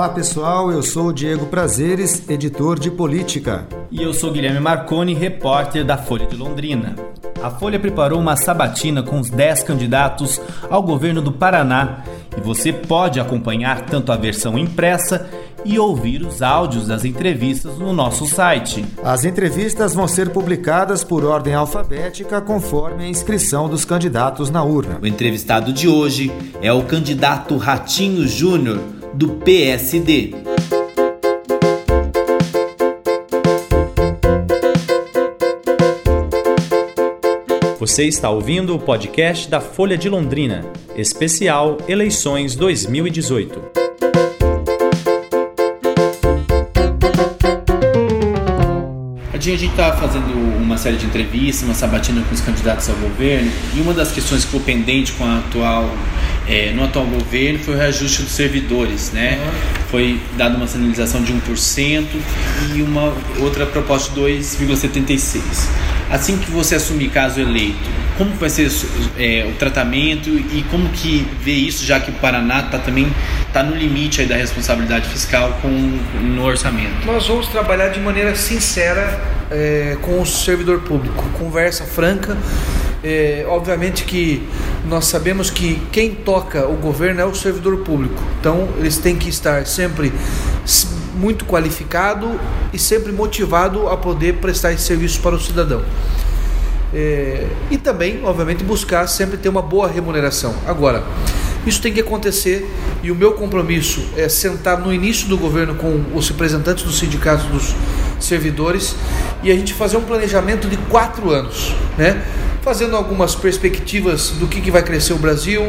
Olá pessoal, eu sou o Diego Prazeres, editor de política. E eu sou Guilherme Marconi, repórter da Folha de Londrina. A Folha preparou uma sabatina com os 10 candidatos ao governo do Paraná e você pode acompanhar tanto a versão impressa e ouvir os áudios das entrevistas no nosso site. As entrevistas vão ser publicadas por ordem alfabética conforme a inscrição dos candidatos na urna. O entrevistado de hoje é o candidato Ratinho Júnior, do PSD. Você está ouvindo o podcast da Folha de Londrina, especial Eleições 2018. dia a gente estava fazendo uma série de entrevistas, uma sabatina com os candidatos ao governo, e uma das questões que ficou pendente com a atual, é, no atual governo foi o reajuste dos servidores, né? Foi dada uma sinalização de 1% e uma outra proposta de 2,76%. Assim que você assumir caso eleito, como vai ser é, o tratamento e como que vê isso, já que o Paraná está também está no limite da responsabilidade fiscal com, no orçamento? Nós vamos trabalhar de maneira sincera é, com o servidor público, conversa franca. É, obviamente que nós sabemos que quem toca o governo é o servidor público, então eles têm que estar sempre muito qualificado e sempre motivado a poder prestar esse serviço para o cidadão. É, e também, obviamente, buscar sempre ter uma boa remuneração. Agora, isso tem que acontecer e o meu compromisso é sentar no início do governo com os representantes dos sindicatos dos servidores e a gente fazer um planejamento de quatro anos, né? fazendo algumas perspectivas do que, que vai crescer o Brasil,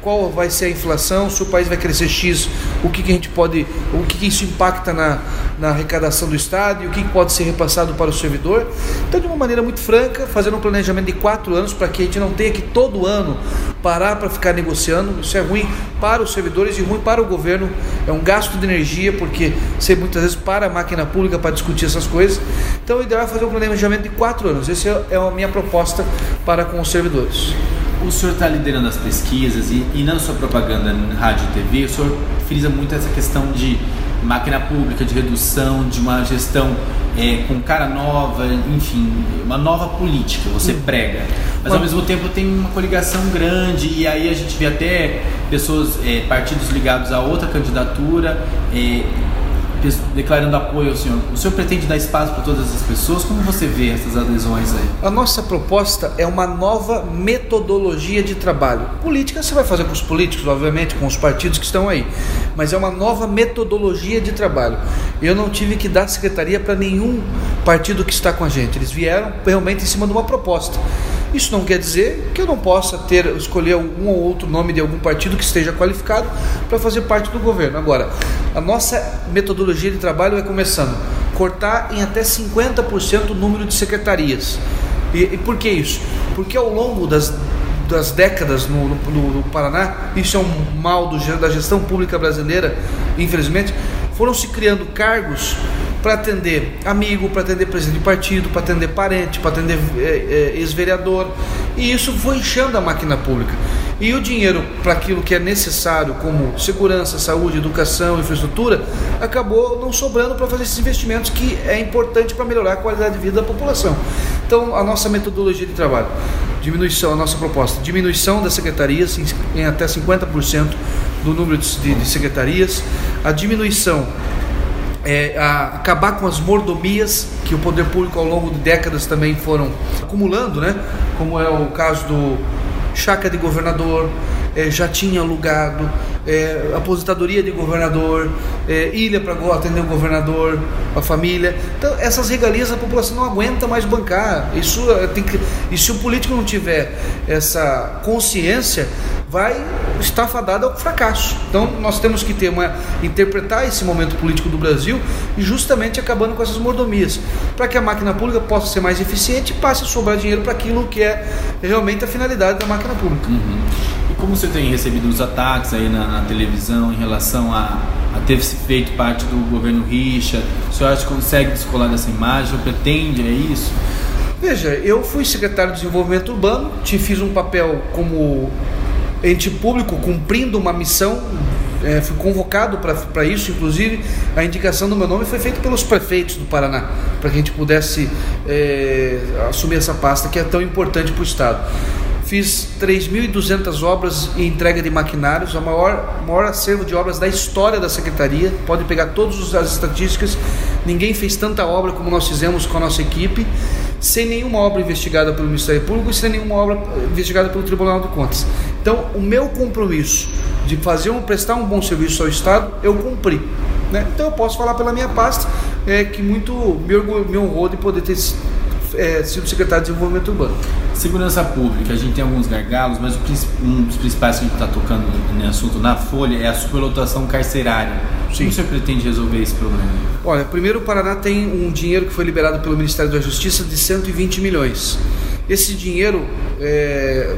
qual vai ser a inflação, se o país vai crescer X, o que, que a gente pode, o que, que isso impacta na, na arrecadação do Estado e o que, pode ser repassado para o servidor. Então, de uma maneira muito franca, fazendo um planejamento de quatro anos para que a gente não tenha que todo ano parar para ficar negociando. Isso é ruim para os servidores e ruim para o governo. É um gasto de energia, porque você muitas vezes para a máquina pública para discutir essas coisas. Então, o ideal é fazer um planejamento de quatro anos. Essa é, é a minha proposta para com os servidores. O senhor está liderando as pesquisas e, e na sua propaganda em rádio e TV, o senhor frisa muito essa questão de máquina pública, de redução, de uma gestão é, com cara nova, enfim, uma nova política, você hum. prega. Mas ao mesmo tempo tem uma coligação grande e aí a gente vê até pessoas, é, partidos ligados a outra candidatura. É, declarando apoio ao senhor. O senhor pretende dar espaço para todas as pessoas? Como você vê essas adesões aí? A nossa proposta é uma nova metodologia de trabalho. Política você vai fazer com os políticos, obviamente, com os partidos que estão aí, mas é uma nova metodologia de trabalho. Eu não tive que dar secretaria para nenhum partido que está com a gente. Eles vieram realmente em cima de uma proposta. Isso não quer dizer que eu não possa ter escolher um ou outro nome de algum partido que esteja qualificado para fazer parte do governo. Agora, a nossa metodologia de trabalho é começando cortar em até 50% o número de secretarias. E, e, por que isso? Porque ao longo das, das décadas no, no, no Paraná, isso é um mal do, da gestão pública brasileira, infelizmente, foram se criando cargos para atender amigo, para atender presidente de partido, para atender parente, para atender é, é, ex-vereador. E isso foi inchando a máquina pública. E o dinheiro para aquilo que é necessário, como segurança, saúde, educação, infraestrutura, acabou não sobrando para fazer esses investimentos que é importante para melhorar a qualidade de vida da população. Então, a nossa metodologia de trabalho, diminuição, a nossa proposta, diminuição das secretarias em, até 50% do número de, de secretarias, a diminuição é, acabar com as mordomias que o poder público ao longo de décadas também foram acumulando, né? Como é o caso do chácara de governador, é, já tinha alugado, é, aposentadoria de governador, é, ilha para atender o governador, a família. Então, essas regalias a população não aguenta mais bancar. Isso é, tem que, e se o político não tiver essa consciência, vai estar fadado ao fracasso. Então, nós temos que ter uma interpretar esse momento político do Brasil e justamente acabando com essas mordomias, para que a máquina pública possa ser mais eficiente e passe a sobrar dinheiro para aquilo que é realmente a finalidade da máquina pública. Uhum. Como você tem recebido os ataques aí na, na televisão em relação a, a, ter se feito parte do governo Richa, o senhor acha que consegue descolar dessa imagem? Pretende, é isso? Veja, eu fui secretário de Desenvolvimento Urbano, te fiz um papel como ente público cumprindo uma missão é, fui convocado para isso, inclusive a indicação do meu nome foi feita pelos prefeitos do Paraná, para que a gente pudesse é, assumir essa pasta que é tão importante para o Estado. Fiz 3.200 obras em entrega de maquinários, a maior, maior acervo de obras da história da Secretaria. Pode pegar todas as estatísticas. Ninguém fez tanta obra como nós fizemos com a nossa equipe, sem nenhuma obra investigada pelo Ministério Público e sem nenhuma obra investigada pelo Tribunal de Contas. Então, o meu compromisso de fazer um, prestar um bom serviço ao Estado, eu cumpri. Né? Então, eu posso falar pela minha pasta é, que muito me, me honrou de poder ter é, sido secretário de Desenvolvimento Urbano. Segurança Pública, a gente tem alguns gargalos, mas um dos principais que a gente está tocando no assunto na Folha é a superlotação carcerária. Sim. Como você pretende resolver esse problema? Olha, primeiro o Paraná tem um dinheiro que foi liberado pelo Ministério da Justiça de 120 milhões. Esse dinheiro é,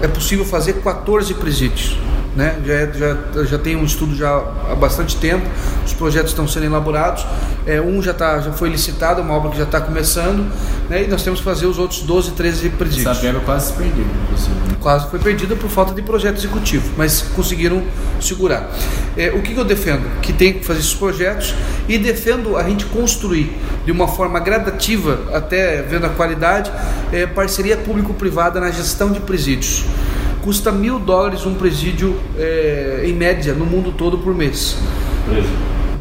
é possível fazer 14 presídios né? Já, é, já, já tem um estudo já há bastante tempo, os projetos estão sendo elaborados, é, um já, tá, já foi licitado, uma obra que já está começando, né? e nós temos que fazer os outros 12, 13 presídios. Essa verba quase se perdeu, inclusive. Quase foi perdida por falta de projeto executivo, mas conseguiram segurar. É, o que, que eu defendo? Que tem que fazer esses projetos e defendo a gente construir de uma forma gradativa, até vendo a qualidade, é, parceria público-privada na gestão de presídios custa mil dólares um presídio é, em média no mundo todo por mês. Preso.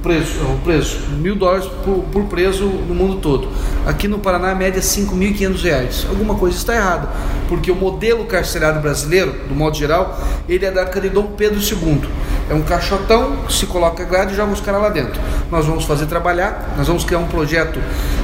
Preço, o preço, mil dólares por, por, preso no mundo todo. Aqui no Paraná a média é 5.500 reais. Alguma coisa está errada, porque o modelo carcerário brasileiro, do modo geral, ele é da época de Dom Pedro II. É um caixotão, se coloca grade e joga os caras lá dentro. Nós vamos fazer trabalhar, nós vamos criar um projeto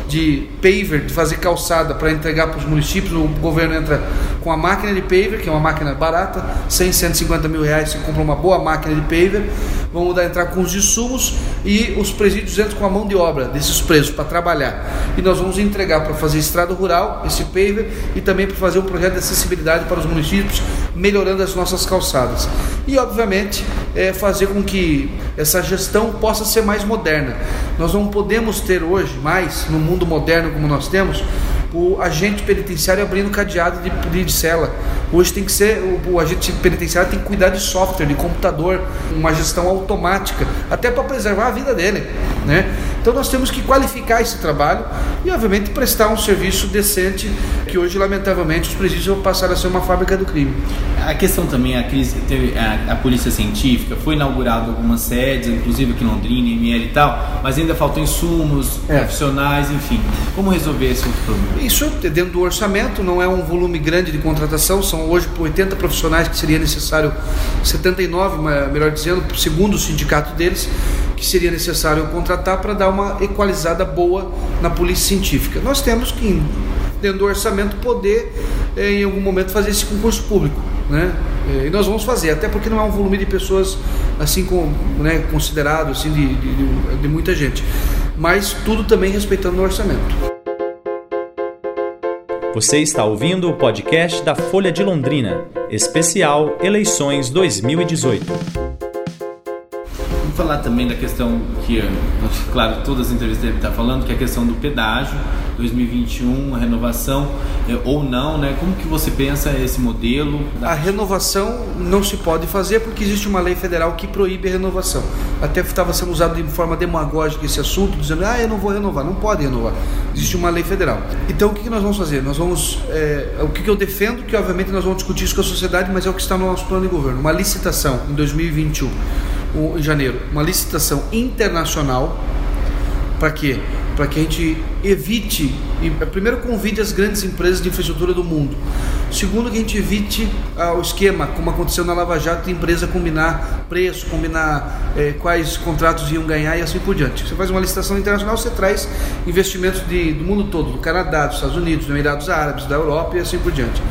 de paver, de fazer calçada para entregar para os municípios. O governo entra com a máquina de paver, que é uma máquina barata, 100, 150 mil reais você compra uma boa máquina de paver. Vamos dar, entrar com os insumos e os presídios entram com a mão de obra desses presos para trabalhar. E nós vamos entregar para fazer estrada rural, esse paver, e também para fazer um projeto de acessibilidade para os municípios, melhorando as nossas calçadas. E, obviamente, é, fazer com que essa gestão possa ser mais moderna. Nós não podemos ter hoje mais, no mundo moderno como nós temos, o agente penitenciário abrindo cadeado de, de cela. Hoje tem que ser, o, o, agente penitenciário tem que cuidar de software, de computador, uma gestão automática, até para preservar a vida dele. Né? Então nós temos que qualificar esse trabalho e, obviamente, prestar um serviço decente, que hoje, lamentavelmente, os presídios passaram a ser uma fábrica do crime. A questão também, a, crise, teve a, a Polícia Científica, foi inaugurado algumas sedes, inclusive aqui em Londrina, ML e tal, mas ainda faltam insumos, é. profissionais, enfim. Como resolver esse outro problema? Isso dentro do orçamento, não é um volume grande de contratação, são hoje 80 profissionais que seria necessário, 79, melhor dizendo, segundo o sindicato deles, que seria necessário contratar para dar uma equalizada boa na polícia científica. Nós temos que, dentro do orçamento, poder eh, em algum momento fazer esse concurso público. Né? Eh, e nós vamos fazer, até porque não é um volume de pessoas assim né, considerado assim, de, de, de muita gente. Mas tudo também respeitando o orçamento. Você está ouvindo o podcast da Folha de Londrina, especial Eleições 2018. Vamos falar também da questão que, claro, todas as entrevistas devem estar falando, que é a questão do pedágio 2021, a renovação é, ou não, né? Como que você pensa esse modelo? A renovação não se pode fazer porque existe uma lei federal que proíbe a renovação. Até estava sendo usado de forma demagógica esse assunto, dizendo, ah, eu não vou renovar. Não pode renovar. Existe uma lei federal. Então, o que, nós vamos fazer? Nós vamos, é, o que eu defendo, que obviamente nós vamos discutir isso com a sociedade, mas é o que está no nosso plano de governo. Uma licitação em 2021, em janeiro, uma licitação internacional para quê? para que a gente evite, e, primeiro convide as grandes empresas de infraestrutura do mundo. Segundo, que a gente evite ah, o esquema, como aconteceu na Lava Jato, de empresa combinar preço, combinar eh, quais contratos iam ganhar e assim por diante. Você faz uma licitação internacional, você traz investimentos de, do mundo todo, do Canadá, dos Estados Unidos, dos Emirados Árabes, da Europa e assim por diante.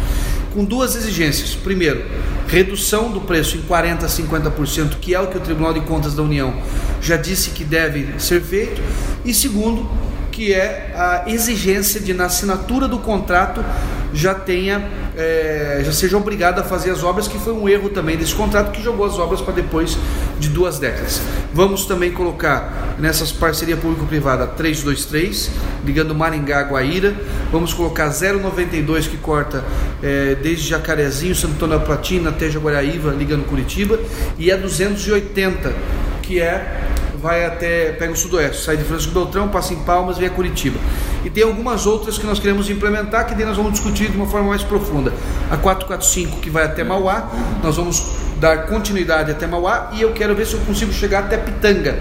Com duas exigências. Primeiro, redução do preço em 40% a 50%, que é o que o Tribunal de Contas da União já disse que deve ser feito. E segundo, que é a exigência de, na assinatura do contrato, já tenha é, já seja obrigado a fazer as obras, que foi um erro também desse contrato que jogou as obras para depois de duas décadas. Vamos também colocar nessas parceria público-privada 323, ligando Maringá a Guaíra. Vamos colocar 092 que corta é, desde Jacarezinho, da Platina até Jaguaraíva, ligando Curitiba, e a 280 que é vai até pega o sudoeste, sai de Francisco Beltrão, passa em Palmas, vem a Curitiba. E tem algumas outras que nós queremos implementar que daí nós vamos discutir de uma forma mais profunda. A 445 que vai até Mauá, nós vamos dar continuidade até Mauá e eu quero ver se eu consigo chegar até Pitanga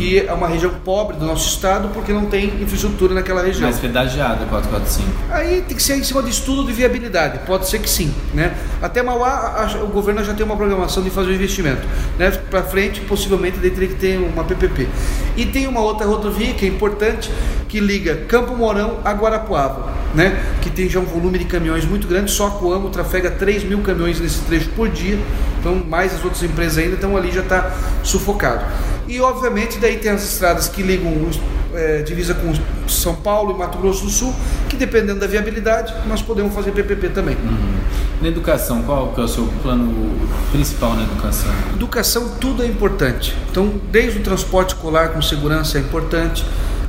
que é uma região pobre do nosso estado porque não tem infraestrutura naquela região. Mais pedagiada, 445. Aí tem que ser em cima de estudo de viabilidade, pode ser que sim. Né? Até Mauá, a, o governo já tem uma programação de fazer o um investimento. Né? Para frente, possivelmente, daí teria que ter uma PPP. E tem uma outra rodovia que é importante, que liga Campo Mourão a Guarapuava, né? que tem já um volume de caminhões muito grande, só a Coamo trafega 3 mil caminhões nesse trecho por dia, então mais as outras empresas ainda, então ali já está sufocado. E obviamente daí tem as estradas que ligam é, divisa com São Paulo e Mato Grosso do Sul, que dependendo da viabilidade, nós podemos fazer PPP também. Uhum. Na educação, qual é o seu plano principal na educação? Educação, tudo é importante. Então, desde o transporte escolar com segurança é importante,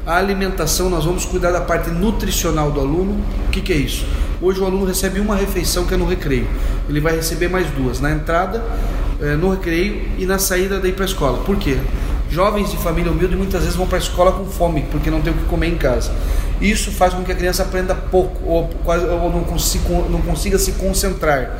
a alimentação, nós vamos cuidar da parte nutricional do aluno. O que, que é isso? Hoje o aluno recebe uma refeição que é no recreio. Ele vai receber mais duas, na entrada, é, no recreio e na saída daí para a escola. Por quê? Jovens de família humilde muitas vezes vão para a escola com fome, porque não tem o que comer em casa. Isso faz com que a criança aprenda pouco ou, ou não, consiga, não consiga se concentrar.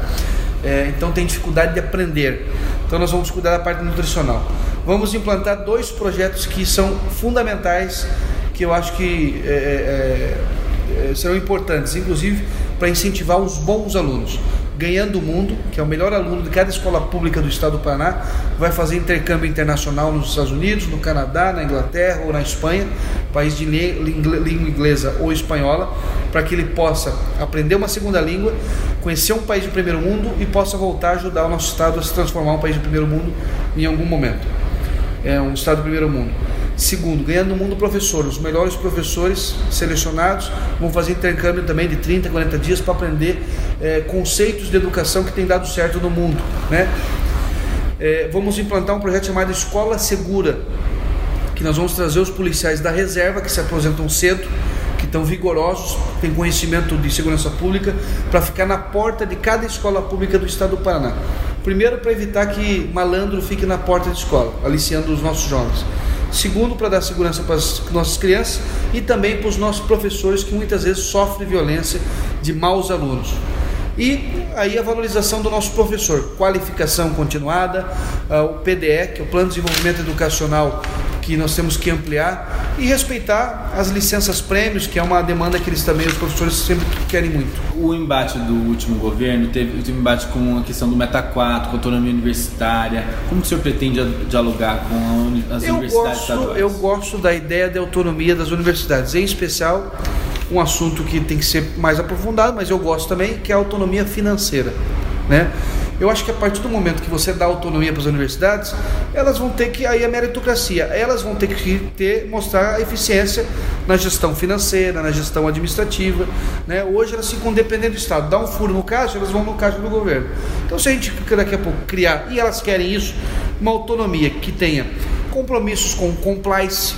É, então tem dificuldade de aprender. Então nós vamos cuidar da parte nutricional. Vamos implantar dois projetos que são fundamentais, que eu acho que é, é, é serão importantes, inclusive para incentivar os bons alunos. Ganhando o Mundo, que é o melhor aluno de cada escola pública do estado do Paraná, vai fazer intercâmbio internacional nos Estados Unidos, no Canadá, na Inglaterra ou na Espanha, país de língua inglesa ou espanhola, para que ele possa aprender uma segunda língua, conhecer um país de primeiro mundo e possa voltar a ajudar o nosso estado a se transformar um país de primeiro mundo em algum momento. É um estado de primeiro mundo. Segundo, ganhando no mundo professor. Os melhores professores selecionados vão fazer intercâmbio também de 30, 40 dias para aprender é, conceitos de educação que tem dado certo no mundo. Né? É, vamos implantar um projeto chamado Escola Segura, que nós vamos trazer os policiais da reserva que se aposentam cedo, que estão vigorosos, têm conhecimento de segurança pública, para ficar na porta de cada escola pública do estado do Paraná. Primeiro, para evitar que malandro fique na porta de escola, aliciando os nossos jovens. Segundo, para dar segurança para as nossas crianças e também para os nossos professores que muitas vezes sofrem violência de maus alunos. E aí a valorização do nosso professor, qualificação continuada, uh, o PDE, que é o Plano de Desenvolvimento Educacional que nós temos que ampliar e respeitar as licenças prêmios, que é uma demanda que eles também, os professores sempre querem muito. O embate do último governo teve, teve um embate com a questão do Meta 4, com a autonomia universitária. Como o senhor pretende dialogar com as eu universidades gosto, estaduais? Eu gosto da ideia de autonomia das universidades, em especial um assunto que tem que ser mais aprofundado, mas eu gosto também, que é a autonomia financeira. Né? Eu acho que a partir do momento que você dá autonomia para as universidades, elas vão ter que aí a meritocracia, elas vão ter que ter mostrar a eficiência na gestão financeira, na gestão administrativa, né? Hoje elas ficam dependendo do Estado, dá um furo no caixa, elas vão no caixa do governo. Então se a gente daqui a pouco criar e elas querem isso, uma autonomia que tenha compromissos com compliance,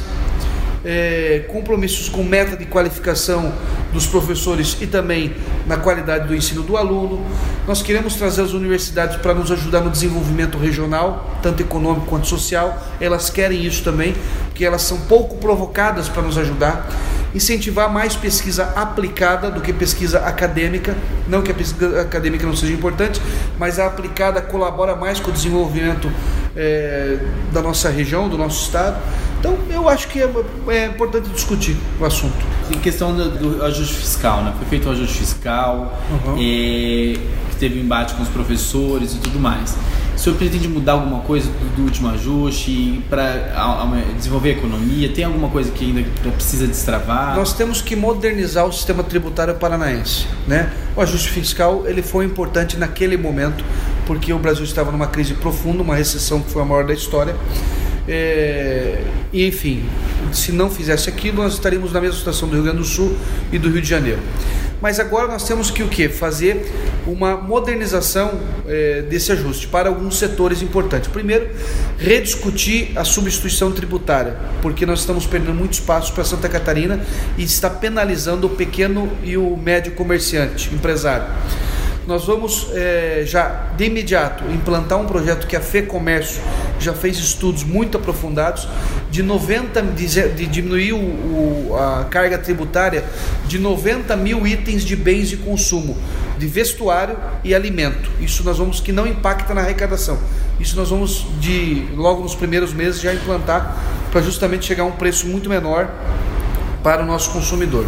é, compromissos com meta de qualificação dos professores e também na qualidade do ensino do aluno. Nós queremos trazer as universidades para nos ajudar no desenvolvimento regional, tanto econômico quanto social. Elas querem isso também, porque elas são pouco provocadas para nos ajudar. Incentivar mais pesquisa aplicada do que pesquisa acadêmica. Não que a pesquisa acadêmica não seja importante, mas a aplicada colabora mais com o desenvolvimento é, da nossa região, do nosso estado. Então, eu acho que é, é importante discutir o assunto. Em questão do, do, ajuste fiscal, né? Foi feito o ajuste fiscal, uhum. e, que teve um embate com os professores e tudo mais. O senhor pretende mudar alguma coisa do, do último ajuste para desenvolver a economia? Tem alguma coisa que ainda precisa destravar? Nós temos que modernizar o sistema tributário paranaense. Né? O ajuste fiscal ele foi importante naquele momento, porque o Brasil estava numa crise profunda, uma recessão que foi a maior da história é, e enfim, se não fizesse aquilo, nós estaríamos na mesma situação do Rio Grande do Sul e do Rio de Janeiro. Mas agora nós temos que o que? Fazer uma modernização é, desse ajuste para alguns setores importantes. Primeiro, rediscutir a substituição tributária, porque nós estamos perdendo muito espaço para Santa Catarina e está penalizando o pequeno e o médio comerciante, empresário nós vamos é, já de imediato implantar um projeto que a FEComércio já fez estudos muito aprofundados de 90 de, de diminuir o, o, a carga tributária de 90 mil itens de bens de consumo, de vestuário e alimento. Isso nós vamos que não impacta na arrecadação. Isso nós vamos de logo nos primeiros meses já implantar para justamente chegar a um preço muito menor para o nosso consumidor.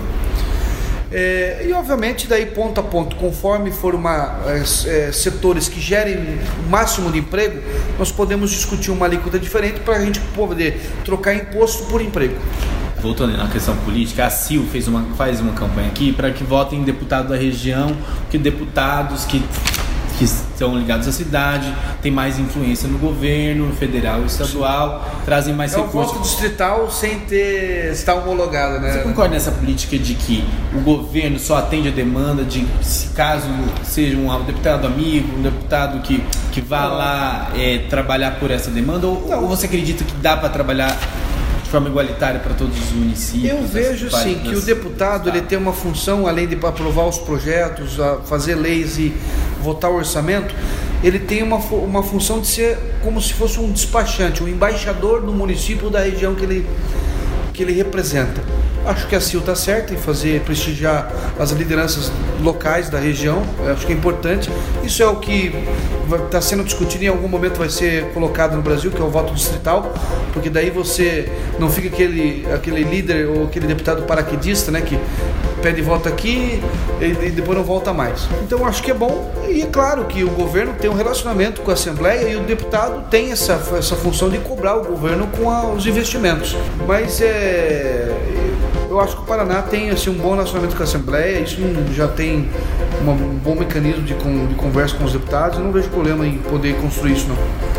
É, e obviamente daí ponto a ponto, conforme for uma, é, é, setores que gerem o máximo de emprego, nós podemos discutir uma alíquota diferente para a gente poder trocar imposto por emprego. Voltando na questão política, a CIL fez uma, faz uma campanha aqui para que votem deputado da região, que deputados que que estão ligados à cidade, têm mais influência no governo federal e estadual, trazem mais é recursos. É um voto distrital sem ter estar homologado, né? Você concorda nessa política de que o governo só atende a demanda de se caso seja um deputado amigo, um deputado que, que vá lá é, trabalhar por essa demanda, ou, ou você acredita que dá para trabalhar de forma igualitária para todos os municípios? Eu vejo sim que o deputado ele tem uma função, além de aprovar os projetos, fazer leis e votar o orçamento, ele tem uma, uma função de ser como se fosse um despachante, um embaixador do município da região que ele, que ele representa. Acho que a CIL está certa em fazer prestigiar as lideranças locais da região. Acho que é importante. Isso é o que está sendo discutido em algum momento vai ser colocado no Brasil, que é o voto distrital, porque daí você não fica aquele, aquele líder ou aquele deputado paraquedista, né, que pede voto aqui e depois não volta mais. Então acho que é bom e é claro que o governo tem um relacionamento com a Assembleia e o deputado tem essa, essa função de cobrar o governo com a, os investimentos. Mas é eu acho que o Paraná tem assim, um bom relacionamento com a Assembleia, isso já tem uma, um bom mecanismo de, de conversa com os deputados, eu não vejo problema em poder construir isso não.